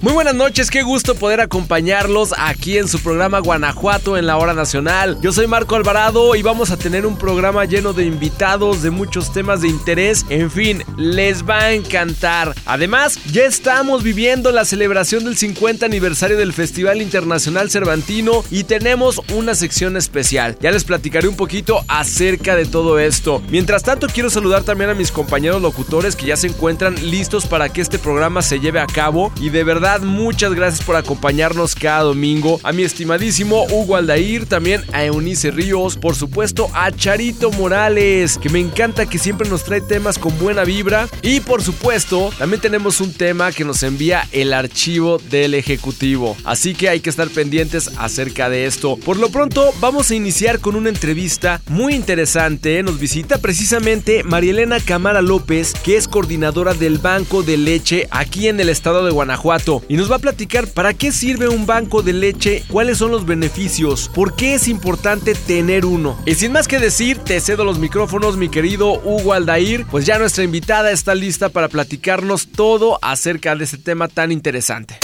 Muy buenas noches, qué gusto poder acompañarlos aquí en su programa Guanajuato en la hora nacional. Yo soy Marco Alvarado y vamos a tener un programa lleno de invitados, de muchos temas de interés, en fin, les va a encantar. Además, ya estamos viviendo la celebración del 50 aniversario del Festival Internacional Cervantino y tenemos una sección especial. Ya les platicaré un poquito acerca de todo esto. Mientras tanto, quiero saludar también a mis compañeros locutores que ya se encuentran listos para que este programa se lleve a cabo y de verdad muchas gracias por acompañarnos cada domingo. A mi estimadísimo Hugo Aldair, también a Eunice Ríos, por supuesto a Charito Morales, que me encanta que siempre nos trae temas con buena vibra. Y por supuesto, también tenemos un tema que nos envía el archivo del Ejecutivo. Así que hay que estar pendientes acerca de esto. Por lo pronto, vamos a iniciar con una entrevista muy interesante. Nos visita precisamente Marielena Camara López, que es coordinadora del Banco de Leche aquí en el estado de Guanajuato y nos va a platicar para qué sirve un banco de leche, cuáles son los beneficios, por qué es importante tener uno. Y sin más que decir, te cedo los micrófonos, mi querido Hugo Aldair, pues ya nuestra invitada está lista para platicarnos todo acerca de este tema tan interesante.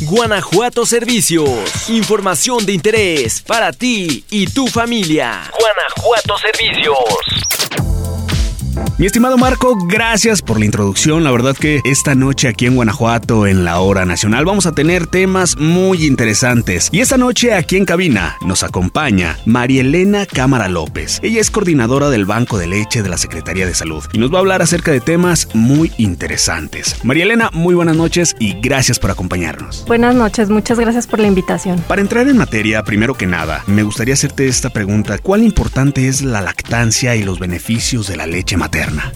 Guanajuato Servicios. Información de interés para ti y tu familia. Guanajuato Servicios. Mi estimado Marco, gracias por la introducción. La verdad que esta noche aquí en Guanajuato, en la hora nacional, vamos a tener temas muy interesantes. Y esta noche aquí en cabina nos acompaña María Elena Cámara López. Ella es coordinadora del Banco de Leche de la Secretaría de Salud y nos va a hablar acerca de temas muy interesantes. María Elena, muy buenas noches y gracias por acompañarnos. Buenas noches, muchas gracias por la invitación. Para entrar en materia, primero que nada, me gustaría hacerte esta pregunta. ¿Cuál importante es la lactancia y los beneficios de la leche materna?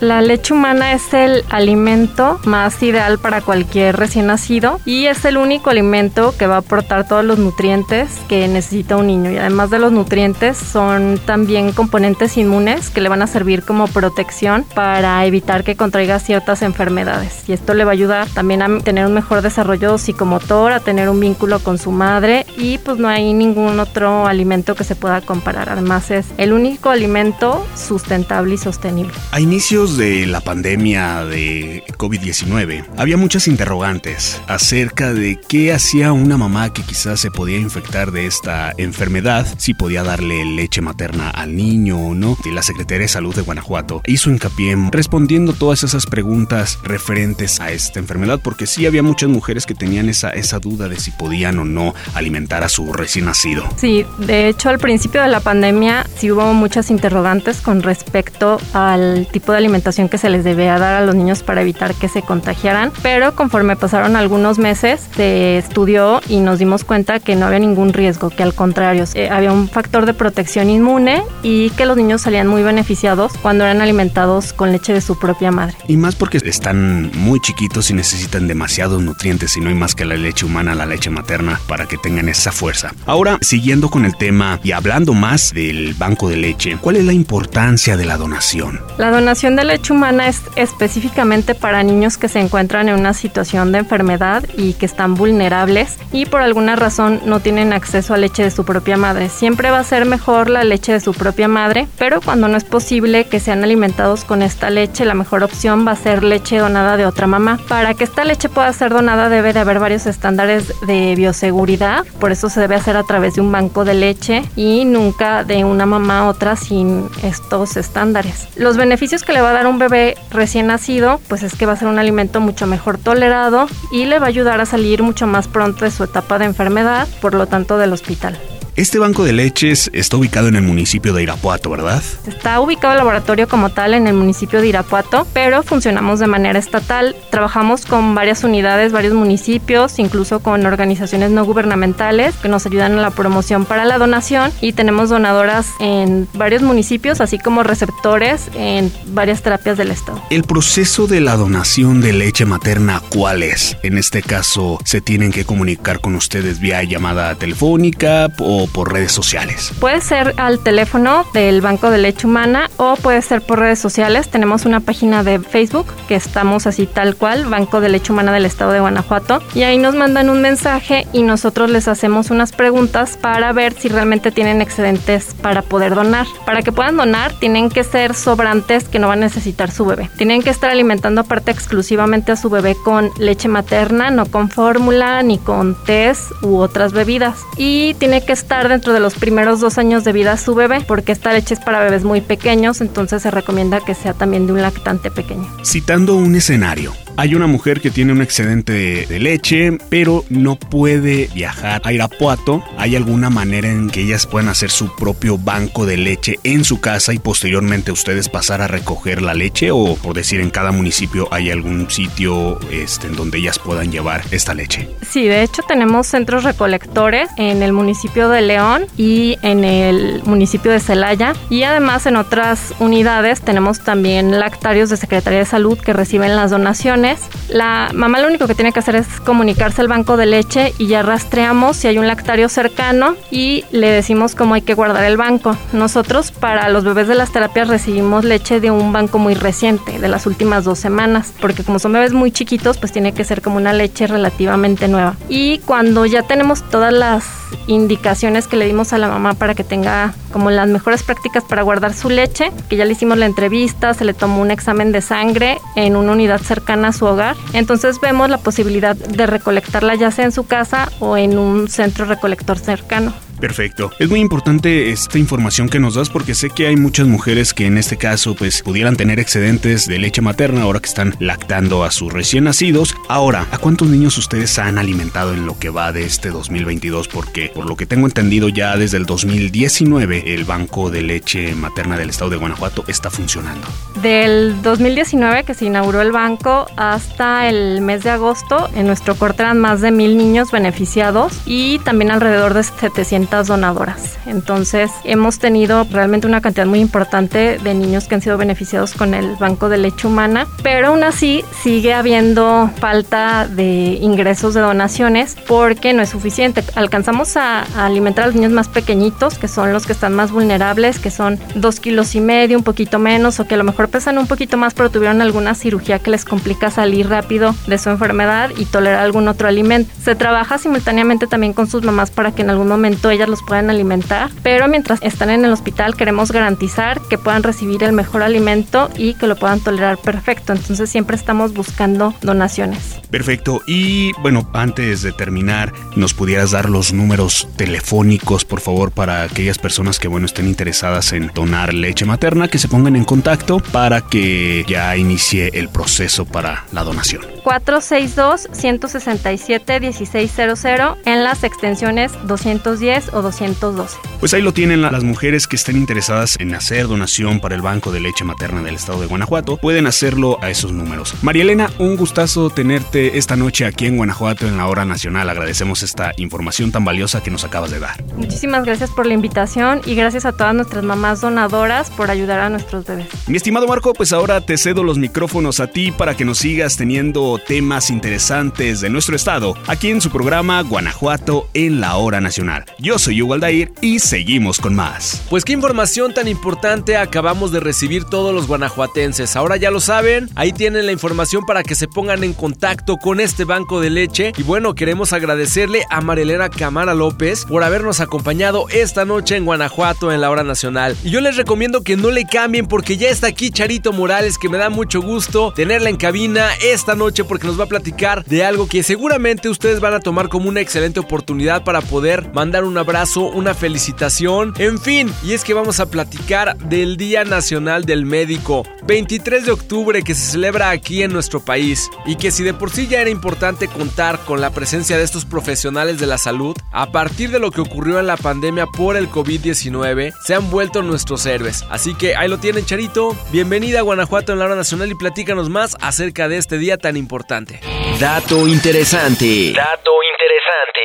La leche humana es el alimento más ideal para cualquier recién nacido y es el único alimento que va a aportar todos los nutrientes que necesita un niño. Y además de los nutrientes, son también componentes inmunes que le van a servir como protección para evitar que contraiga ciertas enfermedades. Y esto le va a ayudar también a tener un mejor desarrollo psicomotor, a tener un vínculo con su madre y pues no hay ningún otro alimento que se pueda comparar. Además es el único alimento sustentable y sostenible. Hay inicios de la pandemia de COVID-19, había muchas interrogantes acerca de qué hacía una mamá que quizás se podía infectar de esta enfermedad, si podía darle leche materna al niño o no. Y la Secretaría de Salud de Guanajuato hizo hincapié en respondiendo todas esas preguntas referentes a esta enfermedad, porque sí había muchas mujeres que tenían esa, esa duda de si podían o no alimentar a su recién nacido. Sí, de hecho al principio de la pandemia sí hubo muchas interrogantes con respecto al tipo de alimentación que se les debía dar a los niños para evitar que se contagiaran, pero conforme pasaron algunos meses se estudió y nos dimos cuenta que no había ningún riesgo, que al contrario, eh, había un factor de protección inmune y que los niños salían muy beneficiados cuando eran alimentados con leche de su propia madre. Y más porque están muy chiquitos y necesitan demasiados nutrientes y no hay más que la leche humana, la leche materna, para que tengan esa fuerza. Ahora, siguiendo con el tema y hablando más del banco de leche, ¿cuál es la importancia de la donación? La donación donación de leche humana es específicamente para niños que se encuentran en una situación de enfermedad y que están vulnerables y por alguna razón no tienen acceso a leche de su propia madre. Siempre va a ser mejor la leche de su propia madre, pero cuando no es posible que sean alimentados con esta leche, la mejor opción va a ser leche donada de otra mamá. Para que esta leche pueda ser donada debe de haber varios estándares de bioseguridad, por eso se debe hacer a través de un banco de leche y nunca de una mamá a otra sin estos estándares. Los beneficios que le va a dar un bebé recién nacido, pues es que va a ser un alimento mucho mejor tolerado y le va a ayudar a salir mucho más pronto de su etapa de enfermedad, por lo tanto del hospital. Este banco de leches está ubicado en el municipio de Irapuato, ¿verdad? Está ubicado el laboratorio como tal en el municipio de Irapuato, pero funcionamos de manera estatal. Trabajamos con varias unidades, varios municipios, incluso con organizaciones no gubernamentales que nos ayudan en la promoción para la donación y tenemos donadoras en varios municipios, así como receptores en varias terapias del estado. El proceso de la donación de leche materna, ¿cuál es? En este caso, ¿se tienen que comunicar con ustedes vía llamada telefónica o por redes sociales? Puede ser al teléfono del Banco de Leche Humana o puede ser por redes sociales. Tenemos una página de Facebook que estamos así tal cual, Banco de Leche Humana del Estado de Guanajuato, y ahí nos mandan un mensaje y nosotros les hacemos unas preguntas para ver si realmente tienen excedentes para poder donar. Para que puedan donar, tienen que ser sobrantes que no van a necesitar su bebé. Tienen que estar alimentando aparte exclusivamente a su bebé con leche materna, no con fórmula ni con tés u otras bebidas. Y tiene que estar dentro de los primeros dos años de vida su bebé, porque esta leche es para bebés muy pequeños, entonces se recomienda que sea también de un lactante pequeño. Citando un escenario, hay una mujer que tiene un excedente de, leche, pero no puede viajar a Irapuato. ¿Hay alguna manera en que ellas puedan hacer su propio banco de leche en su casa y posteriormente ustedes pasar a recoger la leche? O por decir, en cada municipio hay algún sitio este, en donde ellas puedan llevar esta leche. Sí, de hecho tenemos centros recolectores en el municipio de León y en el municipio de Celaya. Y además en otras unidades tenemos también lactarios de Secretaría de Salud que reciben las donaciones la mamá lo único que tiene que hacer es comunicarse al banco de leche y ya rastreamos si hay un lactario cercano y le decimos cómo hay que guardar el banco. Nosotros para los bebés de las terapias recibimos leche de un banco muy reciente, de las últimas dos semanas, porque como son bebés muy chiquitos, pues tiene que ser como una leche relativamente nueva. Y cuando ya tenemos todas las indicaciones que le dimos a la mamá para que tenga como las mejores prácticas para guardar su leche, que ya le hicimos la entrevista, se le tomó un examen de sangre en una unidad cercana su hogar. Entonces vemos la posibilidad de recolectarla ya sea en su casa o en un centro recolector cercano. Perfecto. Es muy importante esta información que nos das porque sé que hay muchas mujeres que en este caso pues pudieran tener excedentes de leche materna ahora que están lactando a sus recién nacidos. Ahora, ¿a cuántos niños ustedes han alimentado en lo que va de este 2022? Porque por lo que tengo entendido ya desde el 2019 el banco de leche materna del estado de Guanajuato está funcionando. Del 2019 que se inauguró el banco hasta el mes de agosto en nuestro corte eran más de mil niños beneficiados y también alrededor de 700 donadoras. Entonces hemos tenido realmente una cantidad muy importante de niños que han sido beneficiados con el Banco de Leche Humana, pero aún así sigue habiendo falta de ingresos de donaciones porque no es suficiente. Alcanzamos a, alimentar a los niños más pequeñitos, que son los que están más vulnerables, que son dos kilos y medio, un poquito menos, o que a lo mejor pesan un poquito más, pero tuvieron alguna cirugía que les complica salir rápido de su enfermedad y tolerar algún otro alimento. Se trabaja simultáneamente también con sus mamás para que en algún momento ellas los puedan alimentar, pero mientras están en el hospital queremos garantizar que puedan recibir el mejor alimento y que lo puedan tolerar perfecto. Entonces siempre estamos buscando donaciones. Perfecto. Y bueno, antes de terminar, ¿nos pudieras dar los números telefónicos, por favor, para aquellas personas que bueno estén interesadas en donar leche materna, que se pongan en contacto para que ya inicie el proceso para la donación? 462-167-1600 en las extensiones 210 o 212. Pues ahí lo tienen las mujeres que estén interesadas en hacer donación para el Banco de Leche Materna del Estado de Guanajuato. Pueden hacerlo a esos números. María Elena, un gustazo tenerte esta noche aquí en Guanajuato en la hora nacional. Agradecemos esta información tan valiosa que nos acabas de dar. Muchísimas gracias por la invitación y gracias a todas nuestras mamás donadoras por ayudar a nuestros bebés. Mi estimado Marco, pues ahora te cedo los micrófonos a ti para que nos sigas teniendo temas interesantes de nuestro estado aquí en su programa Guanajuato en la hora nacional. Yo soy Hugo Aldair y seguimos con más. Pues qué información tan importante acabamos de recibir todos los guanajuatenses. Ahora ya lo saben, ahí tienen la información para que se pongan en contacto con este banco de leche. Y bueno, queremos agradecerle a Marilena Camara López por habernos acompañado esta noche en Guanajuato en la hora nacional. Y yo les recomiendo que no le cambien porque ya está aquí Charito Morales, que me da mucho gusto tenerla en cabina esta noche porque nos va a platicar de algo que seguramente ustedes van a tomar como una excelente oportunidad para poder mandar un abrazo, una felicitación, en fin, y es que vamos a platicar del Día Nacional del Médico, 23 de octubre que se celebra aquí en nuestro país, y que si de por sí ya era importante contar con la presencia de estos profesionales de la salud, a partir de lo que ocurrió en la pandemia por el COVID-19, se han vuelto nuestros héroes. Así que ahí lo tienen, Charito. Bienvenida a Guanajuato en la hora nacional y platícanos más acerca de este día tan importante. Dato interesante. Dato interesante.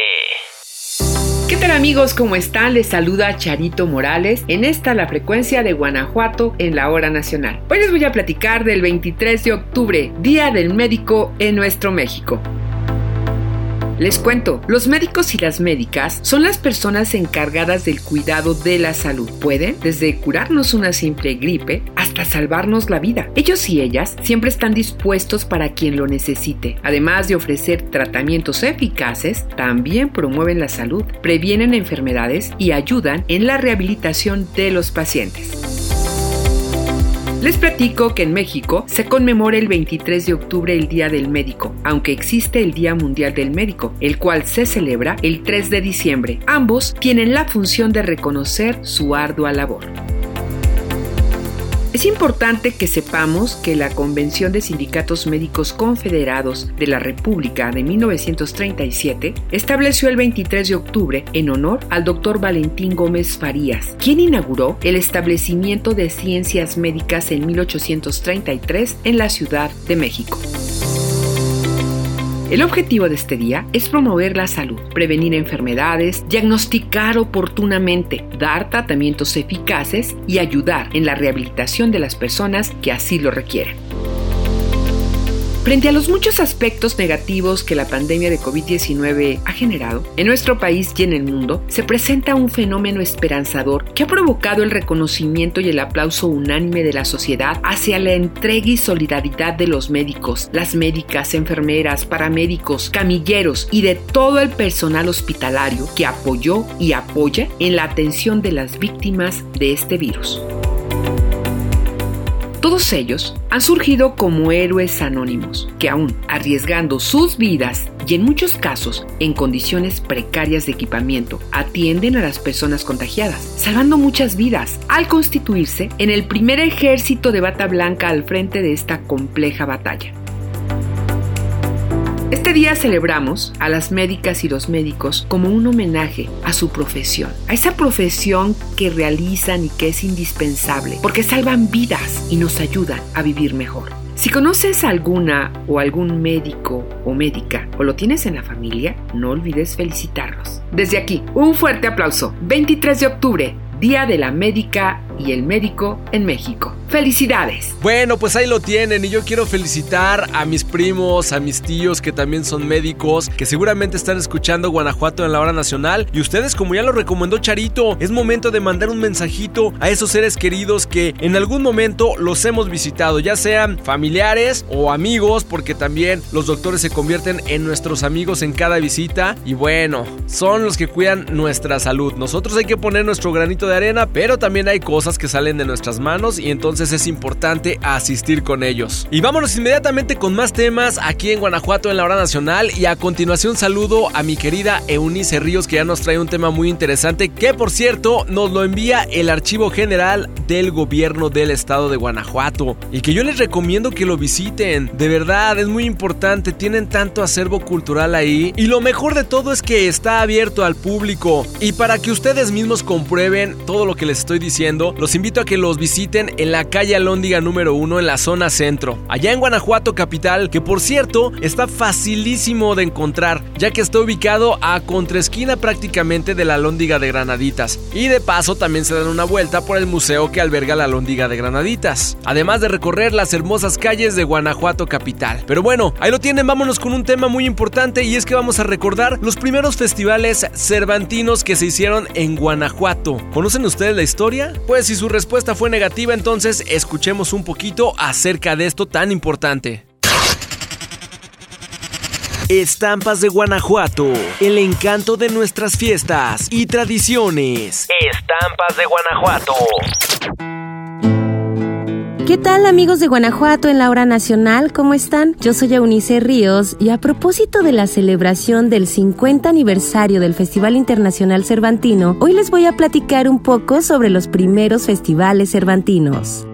¿Qué tal amigos? ¿Cómo están? Les saluda Charito Morales en esta la frecuencia de Guanajuato en la hora nacional. Hoy les voy a platicar del 23 de octubre, Día del Médico en nuestro México. Les cuento, los médicos y las médicas son las personas encargadas del cuidado de la salud. Pueden desde curarnos una simple gripe salvarnos la vida. Ellos y ellas siempre están dispuestos para quien lo necesite. Además de ofrecer tratamientos eficaces, también promueven la salud, previenen enfermedades y ayudan en la rehabilitación de los pacientes. Les platico que en México se conmemora el 23 de octubre el Día del Médico, aunque existe el Día Mundial del Médico, el cual se celebra el 3 de diciembre. Ambos tienen la función de reconocer su ardua labor. Es importante que sepamos que la Convención de Sindicatos Médicos Confederados de la República de 1937 estableció el 23 de octubre en honor al doctor Valentín Gómez Farías, quien inauguró el establecimiento de ciencias médicas en 1833 en la Ciudad de México. El objetivo de este día es promover la salud, prevenir enfermedades, diagnosticar oportunamente, dar tratamientos eficaces y ayudar en la rehabilitación de las personas que así lo requieren. Frente a los muchos aspectos negativos que la pandemia de COVID-19 ha generado, en nuestro país y en el mundo se presenta un fenómeno esperanzador que ha provocado el reconocimiento y el aplauso unánime de la sociedad hacia la entrega y solidaridad de los médicos, las médicas, enfermeras, paramédicos, camilleros y de todo el personal hospitalario que apoyó y apoya en la atención de las víctimas de este virus. Todos ellos han surgido como héroes anónimos, que aún arriesgando sus vidas y en muchos casos en condiciones precarias de equipamiento, atienden a las personas contagiadas, salvando muchas vidas al constituirse en el primer ejército de bata blanca al frente de esta compleja batalla. Este día celebramos a las médicas y los médicos como un homenaje a su profesión, a esa profesión que realizan y que es indispensable, porque salvan vidas y nos ayudan a vivir mejor. Si conoces a alguna o algún médico o médica o lo tienes en la familia, no olvides felicitarlos. Desde aquí, un fuerte aplauso. 23 de octubre, Día de la Médica y el Médico en México. ¡Felicidades! Bueno, pues ahí lo tienen y yo quiero felicitar a mis primos, a mis tíos que también son médicos, que seguramente están escuchando Guanajuato en la hora nacional y ustedes como ya lo recomendó Charito, es momento de mandar un mensajito a esos seres queridos que en algún momento los hemos visitado, ya sean familiares o amigos, porque también los doctores se convierten en nuestros amigos en cada visita y bueno, son los que cuidan nuestra salud. Nosotros hay que poner nuestro granito de arena, pero también hay cosas que salen de nuestras manos y entonces es importante asistir con ellos. Y vámonos inmediatamente con más temas aquí en Guanajuato en la hora nacional y a continuación saludo a mi querida Eunice Ríos que ya nos trae un tema muy interesante que por cierto nos lo envía el Archivo General del Gobierno del Estado de Guanajuato y que yo les recomiendo que lo visiten. De verdad, es muy importante, tienen tanto acervo cultural ahí y lo mejor de todo es que está abierto al público y para que ustedes mismos comprueben todo lo que les estoy diciendo, los invito a que los visiten en la calle Alóndiga número 1 en la zona centro, allá en Guanajuato capital, que por cierto está facilísimo de encontrar, ya que está ubicado a contraesquina prácticamente de la Alóndiga de Granaditas. Y de paso también se dan una vuelta por el museo que alberga la Alóndiga de Granaditas, además de recorrer las hermosas calles de Guanajuato capital. Pero bueno, ahí lo tienen, vámonos con un tema muy importante y es que vamos a recordar los primeros festivales cervantinos que se hicieron en Guanajuato. ¿Conocen ustedes la historia? Pues si su respuesta fue negativa, entonces escuchemos un poquito acerca de esto tan importante. Estampas de Guanajuato, el encanto de nuestras fiestas y tradiciones. Estampas de Guanajuato. ¿Qué tal amigos de Guanajuato en la hora nacional? ¿Cómo están? Yo soy Eunice Ríos y a propósito de la celebración del 50 aniversario del Festival Internacional Cervantino, hoy les voy a platicar un poco sobre los primeros festivales cervantinos.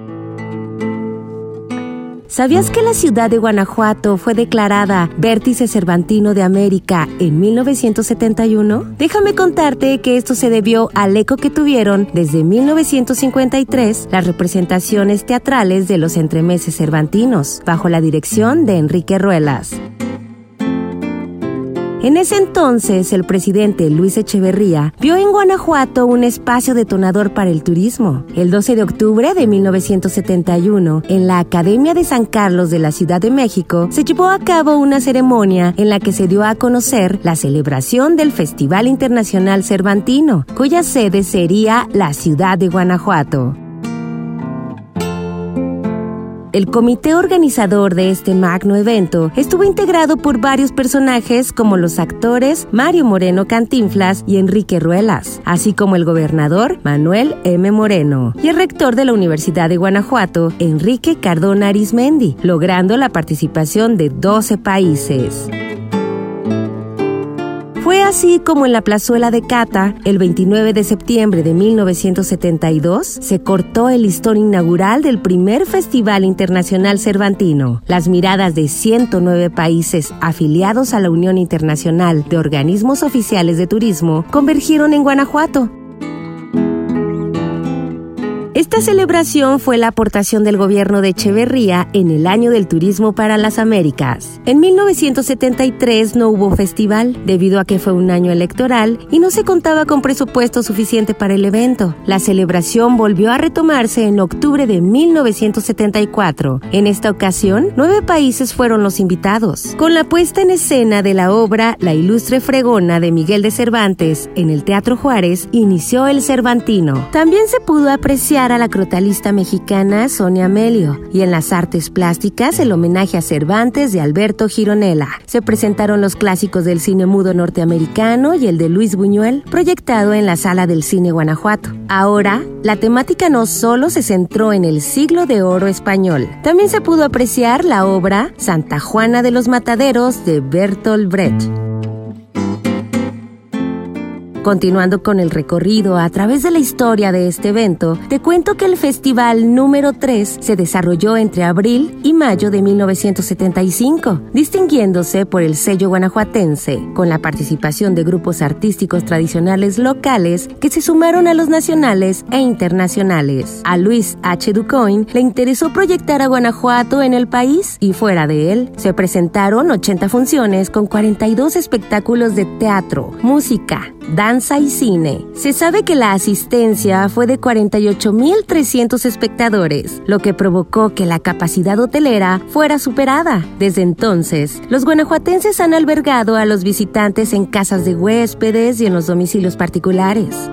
¿Sabías que la ciudad de Guanajuato fue declarada Vértice Cervantino de América en 1971? Déjame contarte que esto se debió al eco que tuvieron desde 1953 las representaciones teatrales de los entremeses cervantinos, bajo la dirección de Enrique Ruelas. En ese entonces, el presidente Luis Echeverría vio en Guanajuato un espacio detonador para el turismo. El 12 de octubre de 1971, en la Academia de San Carlos de la Ciudad de México, se llevó a cabo una ceremonia en la que se dio a conocer la celebración del Festival Internacional Cervantino, cuya sede sería la ciudad de Guanajuato. El comité organizador de este magno evento estuvo integrado por varios personajes como los actores Mario Moreno Cantinflas y Enrique Ruelas, así como el gobernador Manuel M. Moreno y el rector de la Universidad de Guanajuato, Enrique Cardona Arismendi, logrando la participación de 12 países. Fue así como en la plazuela de Cata, el 29 de septiembre de 1972, se cortó el listón inaugural del primer Festival Internacional Cervantino. Las miradas de 109 países afiliados a la Unión Internacional de Organismos Oficiales de Turismo convergieron en Guanajuato esta celebración fue la aportación del gobierno de Echeverría en el año del turismo para las Américas. En 1973 no hubo festival debido a que fue un año electoral y no se contaba con presupuesto suficiente para el evento. La celebración volvió a retomarse en octubre de 1974. En esta ocasión, nueve países fueron los invitados. Con la puesta en escena de la obra La ilustre fregona de Miguel de Cervantes en el Teatro Juárez, inició el Cervantino. También se pudo apreciar a la crotalista mexicana Sonia Melio y en las artes plásticas el homenaje a Cervantes de Alberto Gironella. Se presentaron los clásicos del cine mudo norteamericano y el de Luis Buñuel, proyectado en la sala del cine Guanajuato. Ahora, la temática no solo se centró en el siglo de oro español, también se pudo apreciar la obra Santa Juana de los Mataderos de Bertolt Brecht. Continuando con el recorrido a través de la historia de este evento, te cuento que el festival número 3 se desarrolló entre abril y mayo de 1975, distinguiéndose por el sello guanajuatense, con la participación de grupos artísticos tradicionales locales que se sumaron a los nacionales e internacionales. A Luis H. Ducoin le interesó proyectar a Guanajuato en el país y fuera de él. Se presentaron 80 funciones con 42 espectáculos de teatro, música, danza y cine. Se sabe que la asistencia fue de 48.300 espectadores, lo que provocó que la capacidad hotelera fuera superada. Desde entonces, los guanajuatenses han albergado a los visitantes en casas de huéspedes y en los domicilios particulares.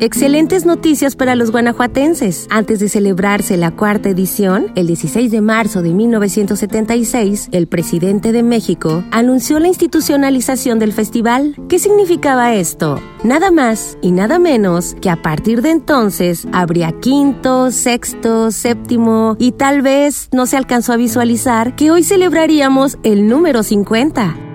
Excelentes noticias para los guanajuatenses. Antes de celebrarse la cuarta edición, el 16 de marzo de 1976, el presidente de México anunció la institucionalización del festival. ¿Qué significaba esto? Nada más y nada menos que a partir de entonces habría quinto, sexto, séptimo y tal vez no se alcanzó a visualizar que hoy celebraríamos el número 50.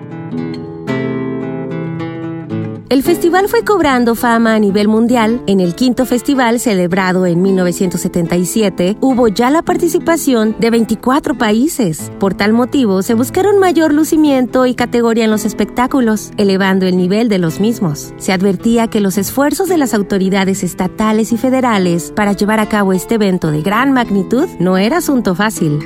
El festival fue cobrando fama a nivel mundial. En el quinto festival, celebrado en 1977, hubo ya la participación de 24 países. Por tal motivo, se buscaron mayor lucimiento y categoría en los espectáculos, elevando el nivel de los mismos. Se advertía que los esfuerzos de las autoridades estatales y federales para llevar a cabo este evento de gran magnitud no era asunto fácil.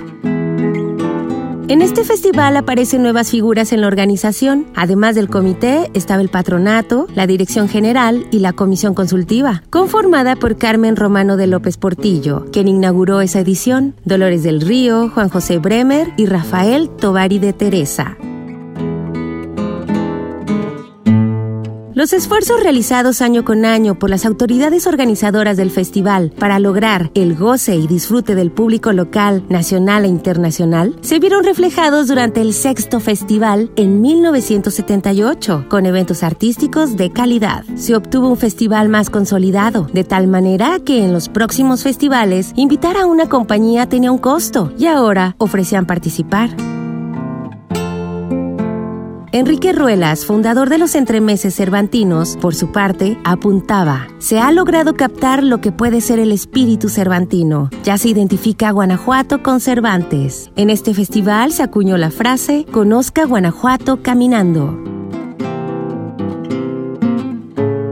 En este festival aparecen nuevas figuras en la organización. Además del comité, estaba el patronato, la dirección general y la comisión consultiva, conformada por Carmen Romano de López Portillo, quien inauguró esa edición, Dolores del Río, Juan José Bremer y Rafael Tovari de Teresa. Los esfuerzos realizados año con año por las autoridades organizadoras del festival para lograr el goce y disfrute del público local, nacional e internacional se vieron reflejados durante el sexto festival en 1978, con eventos artísticos de calidad. Se obtuvo un festival más consolidado, de tal manera que en los próximos festivales invitar a una compañía tenía un costo y ahora ofrecían participar. Enrique Ruelas, fundador de los entremeses cervantinos, por su parte, apuntaba, se ha logrado captar lo que puede ser el espíritu cervantino. Ya se identifica a Guanajuato con Cervantes. En este festival se acuñó la frase, conozca Guanajuato caminando.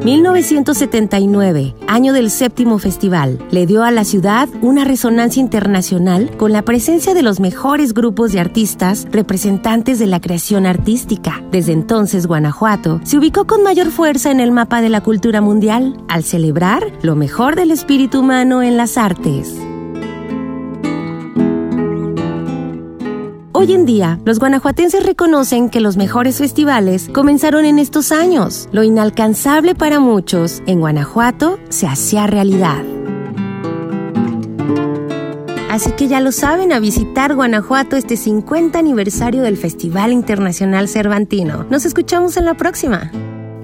1979, año del séptimo festival, le dio a la ciudad una resonancia internacional con la presencia de los mejores grupos de artistas representantes de la creación artística. Desde entonces, Guanajuato se ubicó con mayor fuerza en el mapa de la cultura mundial al celebrar lo mejor del espíritu humano en las artes. Hoy en día, los guanajuatenses reconocen que los mejores festivales comenzaron en estos años. Lo inalcanzable para muchos en Guanajuato se hacía realidad. Así que ya lo saben, a visitar Guanajuato este 50 aniversario del Festival Internacional Cervantino. Nos escuchamos en la próxima.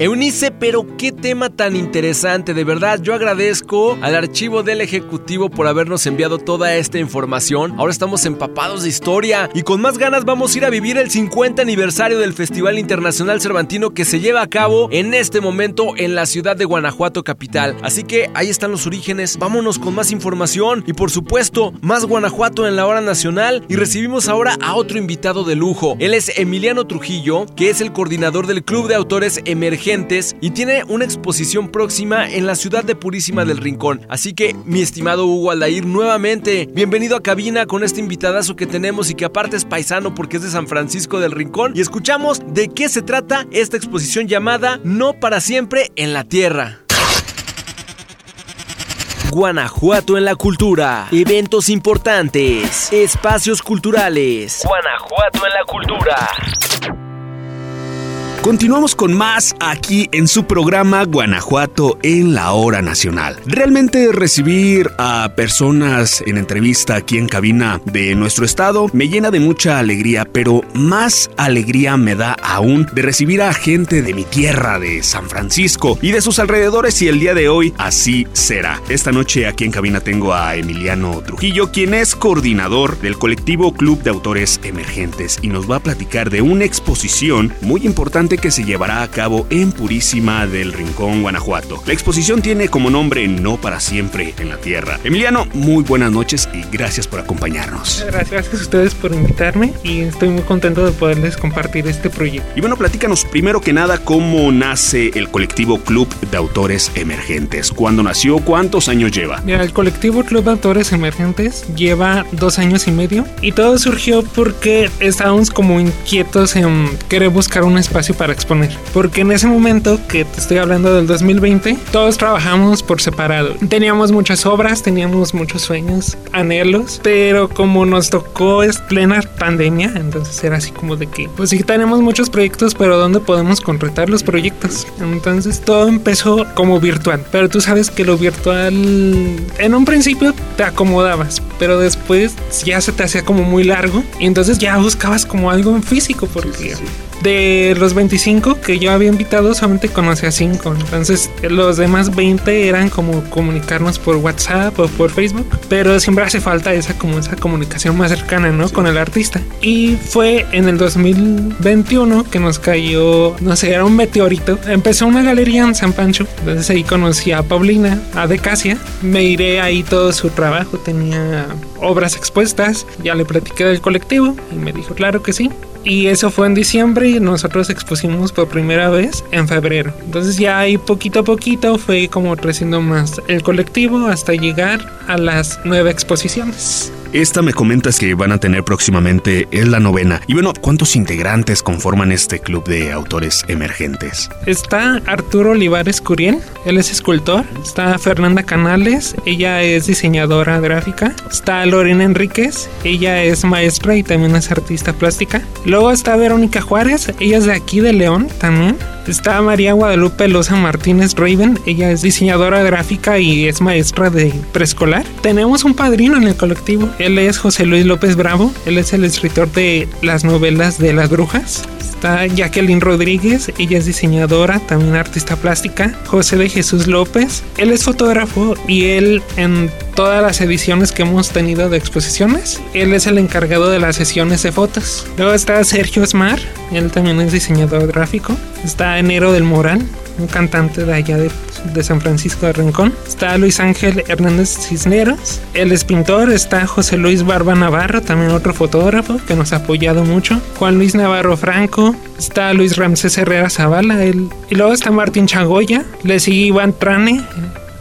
Eunice, pero qué tema tan interesante, de verdad. Yo agradezco al archivo del Ejecutivo por habernos enviado toda esta información. Ahora estamos empapados de historia y con más ganas vamos a ir a vivir el 50 aniversario del Festival Internacional Cervantino que se lleva a cabo en este momento en la ciudad de Guanajuato capital. Así que ahí están los orígenes. Vámonos con más información y por supuesto, más Guanajuato en la hora nacional y recibimos ahora a otro invitado de lujo. Él es Emiliano Trujillo, que es el coordinador del Club de Autores Emergentes y tiene una exposición próxima en la ciudad de Purísima del Rincón. Así que, mi estimado Hugo Aldair, nuevamente, bienvenido a cabina con este invitadazo que tenemos y que aparte es paisano porque es de San Francisco del Rincón. Y escuchamos de qué se trata esta exposición llamada No para siempre en la Tierra. Guanajuato en la cultura. Eventos importantes. Espacios culturales. Guanajuato en la cultura. Continuamos con más aquí en su programa Guanajuato en la hora nacional. Realmente recibir a personas en entrevista aquí en cabina de nuestro estado me llena de mucha alegría, pero más alegría me da aún de recibir a gente de mi tierra, de San Francisco y de sus alrededores y el día de hoy así será. Esta noche aquí en cabina tengo a Emiliano Trujillo, quien es coordinador del colectivo Club de Autores Emergentes y nos va a platicar de una exposición muy importante que se llevará a cabo en Purísima del Rincón, Guanajuato. La exposición tiene como nombre No para siempre en la Tierra. Emiliano, muy buenas noches y gracias por acompañarnos. Gracias, gracias a ustedes por invitarme y estoy muy contento de poderles compartir este proyecto. Y bueno, platícanos primero que nada cómo nace el colectivo Club de Autores Emergentes. ¿Cuándo nació? ¿Cuántos años lleva? Mira, el colectivo Club de Autores Emergentes lleva dos años y medio y todo surgió porque estábamos como inquietos en querer buscar un espacio para exponer. Porque en ese momento, que te estoy hablando del 2020, todos trabajamos por separado. Teníamos muchas obras, teníamos muchos sueños, anhelos, pero como nos tocó es plena pandemia, entonces era así como de que, pues sí tenemos muchos proyectos, pero ¿dónde podemos concretar los proyectos? Entonces todo empezó como virtual, pero tú sabes que lo virtual en un principio te acomodabas, pero después ya se te hacía como muy largo y entonces ya buscabas como algo en físico porque de los 25 que yo había invitado, solamente conocí a 5. Entonces, los demás 20 eran como comunicarnos por WhatsApp o por Facebook. Pero siempre hace falta esa, como esa comunicación más cercana, ¿no? Con el artista. Y fue en el 2021 que nos cayó, no sé, era un meteorito. Empezó una galería en San Pancho. Entonces ahí conocí a Paulina, a Decasia. Me iré ahí todo su trabajo. Tenía obras expuestas. Ya le platiqué del colectivo y me dijo, claro que sí. Y eso fue en diciembre y nosotros expusimos por primera vez en febrero. Entonces ya ahí poquito a poquito fue como creciendo más el colectivo hasta llegar a las nueve exposiciones. Esta me comentas que van a tener próximamente es la novena. Y bueno, ¿cuántos integrantes conforman este club de autores emergentes? Está Arturo Olivares Curiel, él es escultor. Está Fernanda Canales, ella es diseñadora gráfica. Está Lorena Enríquez, ella es maestra y también es artista plástica. Luego está Verónica Juárez, ella es de aquí de León también. Está María Guadalupe Loza Martínez Raven, ella es diseñadora gráfica y es maestra de preescolar. Tenemos un padrino en el colectivo, él es José Luis López Bravo, él es el escritor de las novelas de las brujas. Está Jacqueline Rodríguez, ella es diseñadora, también artista plástica. José de Jesús López, él es fotógrafo y él en todas las ediciones que hemos tenido de exposiciones, él es el encargado de las sesiones de fotos. Luego está Sergio Esmar, él también es diseñador gráfico. Está Enero del Moral, un cantante de allá de de San Francisco de Rincón. Está Luis Ángel Hernández Cisneros. Él es pintor. Está José Luis Barba Navarro, también otro fotógrafo que nos ha apoyado mucho. Juan Luis Navarro Franco. Está Luis Ramsés Herrera Zavala. Él, y luego está Martín Chagoya. Le sigue Iván Trane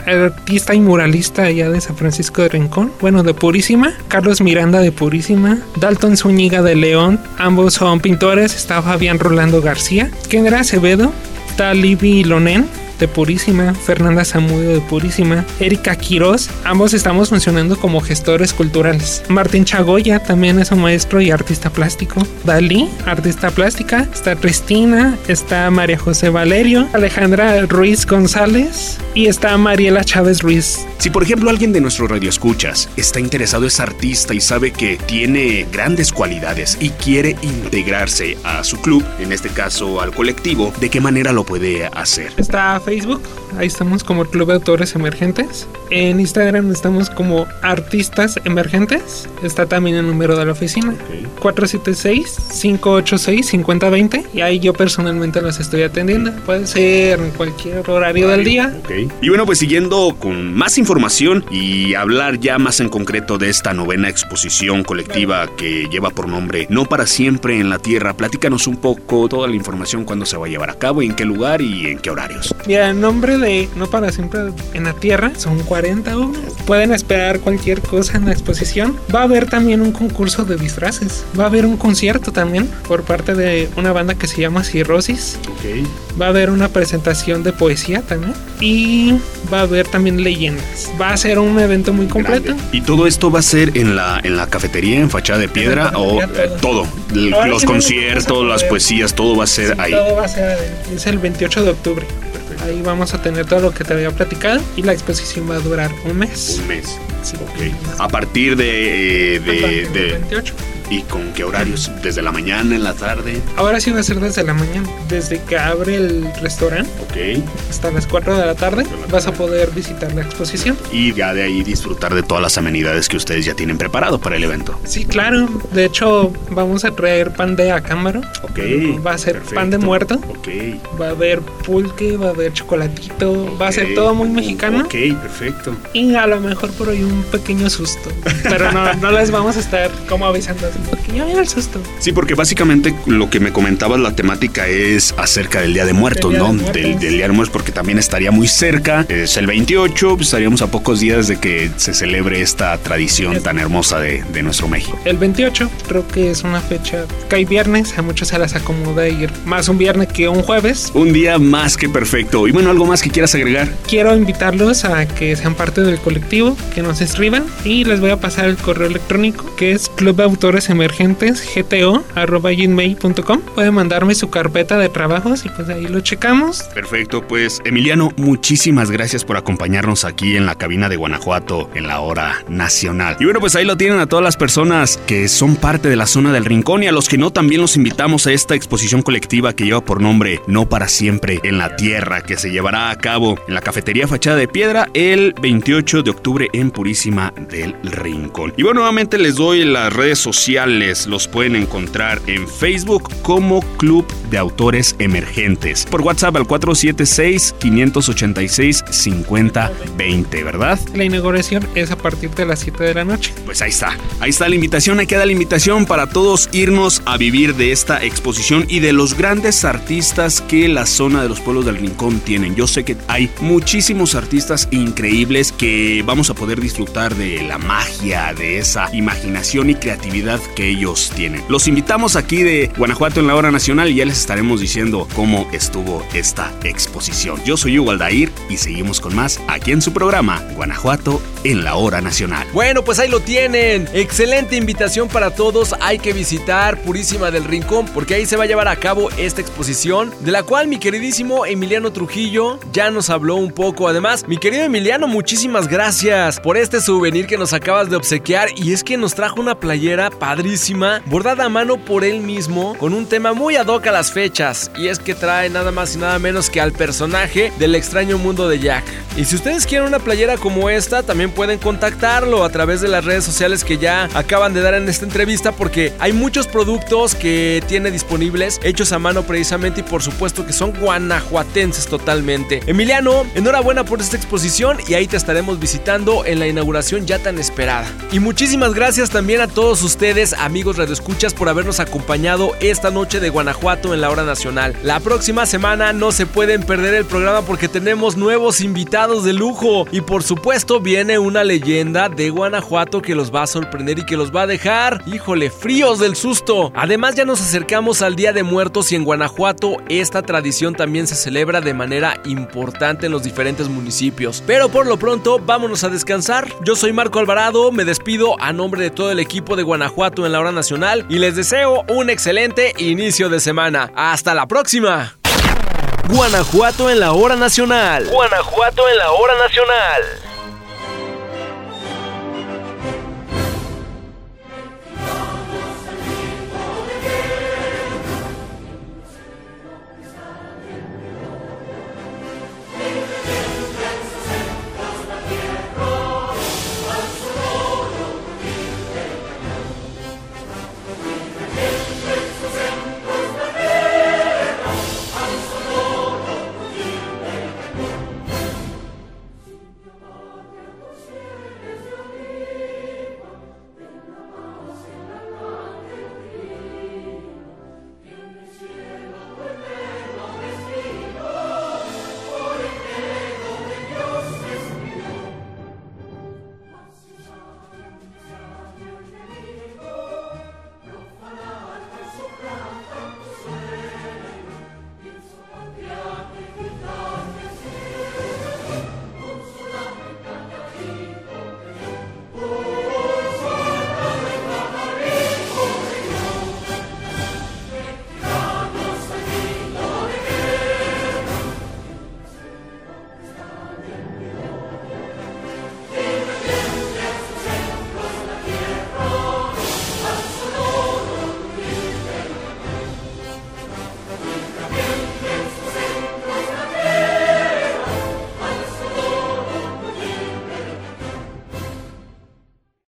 artista y muralista allá de San Francisco de Rincón, bueno, de Purísima, Carlos Miranda de Purísima, Dalton Zúñiga de León, ambos son pintores, está Fabián Rolando García, Kendra Acevedo, está Libby Lonen, de Purísima, Fernanda Zamudio de Purísima, Erika Quiroz, ambos estamos funcionando como gestores culturales. Martín Chagoya también es un maestro y artista plástico. Dalí, artista plástica. Está Cristina, está María José Valerio, Alejandra Ruiz González y está Mariela Chávez Ruiz. Si por ejemplo alguien de nuestro radio escuchas está interesado, es artista y sabe que tiene grandes cualidades y quiere integrarse a su club, en este caso al colectivo, ¿de qué manera lo puede hacer? Está Facebook, ahí estamos como el Club de Autores Emergentes. En Instagram estamos como Artistas Emergentes. Está también el número de la oficina. 476-586-5020. Y ahí yo personalmente los estoy atendiendo. Puede ser en cualquier horario del día. Y bueno, pues siguiendo con más información y hablar ya más en concreto de esta novena exposición colectiva que lleva por nombre No para siempre en la Tierra. Platícanos un poco toda la información, cuándo se va a llevar a cabo, en qué lugar y en qué horarios. Mira, en nombre de No para siempre en la Tierra, son 40 obras. Pueden esperar cualquier cosa en la exposición. Va a haber también un concurso de disfraces. Va a haber un concierto también por parte de una banda que se llama Cirrosis. Va a haber una presentación de poesía también. Y va a haber también leyendas. Va a ser un evento muy completo. ¿Y todo esto va a ser en la, en la cafetería, en fachada de piedra o todo? Los conciertos, las poesías, todo va a ser ahí. Todo va a ser, es el 28 de octubre. Ahí vamos a tener todo lo que te había platicado y la exposición va a durar un mes. Un mes. Sí. Ok. A partir de, eh, de, de 28. ¿Y con qué horarios? ¿Desde la mañana, en la tarde? Ahora sí va a ser desde la mañana. Desde que abre el restaurante. Ok. Hasta las 4 de la tarde vas a poder visitar la exposición. Y ya de ahí disfrutar de todas las amenidades que ustedes ya tienen preparado para el evento. Sí, claro. De hecho, vamos a traer pan de acámaro. Ok. Va a ser pan de muerto. Ok. Va a haber pulque, va a haber chocolatito. Va a ser todo muy mexicano. Ok, perfecto. Y a lo mejor por hoy un pequeño susto. Pero no, no les vamos a estar como avisando porque ya el susto. Sí, porque básicamente lo que me comentabas, la temática es acerca del Día de Muertos, ¿no? del, Día de Muertos, porque también estaría muy cerca. Es el 28, pues estaríamos a pocos días de que se celebre esta tradición tan hermosa de, de nuestro México. El 28, creo que es una fecha que hay viernes, a muchos se las acomoda ir más un viernes que un jueves. Un día más que perfecto. Y bueno, ¿algo más que quieras agregar? Quiero invitarlos a que sean parte del colectivo, que nos escriban y les voy a pasar el correo electrónico que es Club de Autores Emergentes gto.gmail.com. Pueden mandarme su carpeta de trabajos y pues ahí lo checamos. Perfecto, pues Emiliano, muchísimas gracias por acompañarnos aquí en la cabina de Guanajuato en la hora nacional. Y bueno, pues ahí lo tienen a todas las personas que son parte de la zona del rincón y a los que no también los invitamos a esta exposición colectiva que lleva por nombre No para siempre en la tierra que se llevará a cabo en la cafetería Fachada de Piedra el 28 de octubre en Purísima del Rincón. Y bueno, nuevamente les doy las redes sociales los pueden encontrar en Facebook como Club de Autores Emergentes. Por WhatsApp al 476-586-5020, ¿verdad? La inauguración es a partir de las 7 de la noche. Pues ahí está. Ahí está la invitación. Ahí queda la invitación para todos irnos a vivir de esta exposición y de los grandes artistas que la zona de los pueblos del Rincón tienen. Yo sé que hay muchísimos artistas increíbles que vamos a poder disfrutar de la magia, de esa imaginación y creatividad que ellos tienen. Los invitamos aquí de Guanajuato en la hora nacional y ya les estaremos diciendo cómo estuvo esta exposición. Yo soy Hugo Aldair y seguimos con más aquí en su programa Guanajuato en la hora nacional. Bueno, pues ahí lo tienen. Excelente invitación para todos. Hay que visitar Purísima del Rincón porque ahí se va a llevar a cabo esta exposición de la cual mi queridísimo Emiliano Trujillo ya nos habló un poco. Además, mi querido Emiliano, muchísimas gracias por este souvenir que nos acabas de obsequiar y es que nos trajo una playera padrísima bordada a mano por él mismo con un tema muy ad hoc a las fechas y es que trae nada más y nada menos que al personaje del extraño mundo de Jack. Y si ustedes quieren una playera como esta, también pueden contactarlo a través de las redes sociales que ya acaban de dar en esta entrevista porque hay muchos productos que tiene disponibles hechos a mano precisamente y por supuesto que son guanajuatenses totalmente. Emiliano, enhorabuena por esta exposición y ahí te estaremos visitando en la inauguración ya tan esperada. Y muchísimas gracias también a todos ustedes, amigos radioescuchas, por habernos acompañado esta noche de Guanajuato en la hora nacional. La próxima semana no se pueden perder el programa porque tenemos nuevos invitados de lujo y por supuesto viene una leyenda de Guanajuato que los va a sorprender y que los va a dejar, híjole, fríos del susto. Además ya nos acercamos al Día de Muertos y en Guanajuato esta tradición también se celebra de manera importante en los diferentes municipios. Pero por lo pronto vámonos a descansar. Yo soy Marco Alvarado, me despido a nombre de todo el equipo de Guanajuato en la hora nacional y les deseo un excelente inicio de semana. Hasta la próxima. Guanajuato en la hora nacional. Guanajuato en la hora nacional.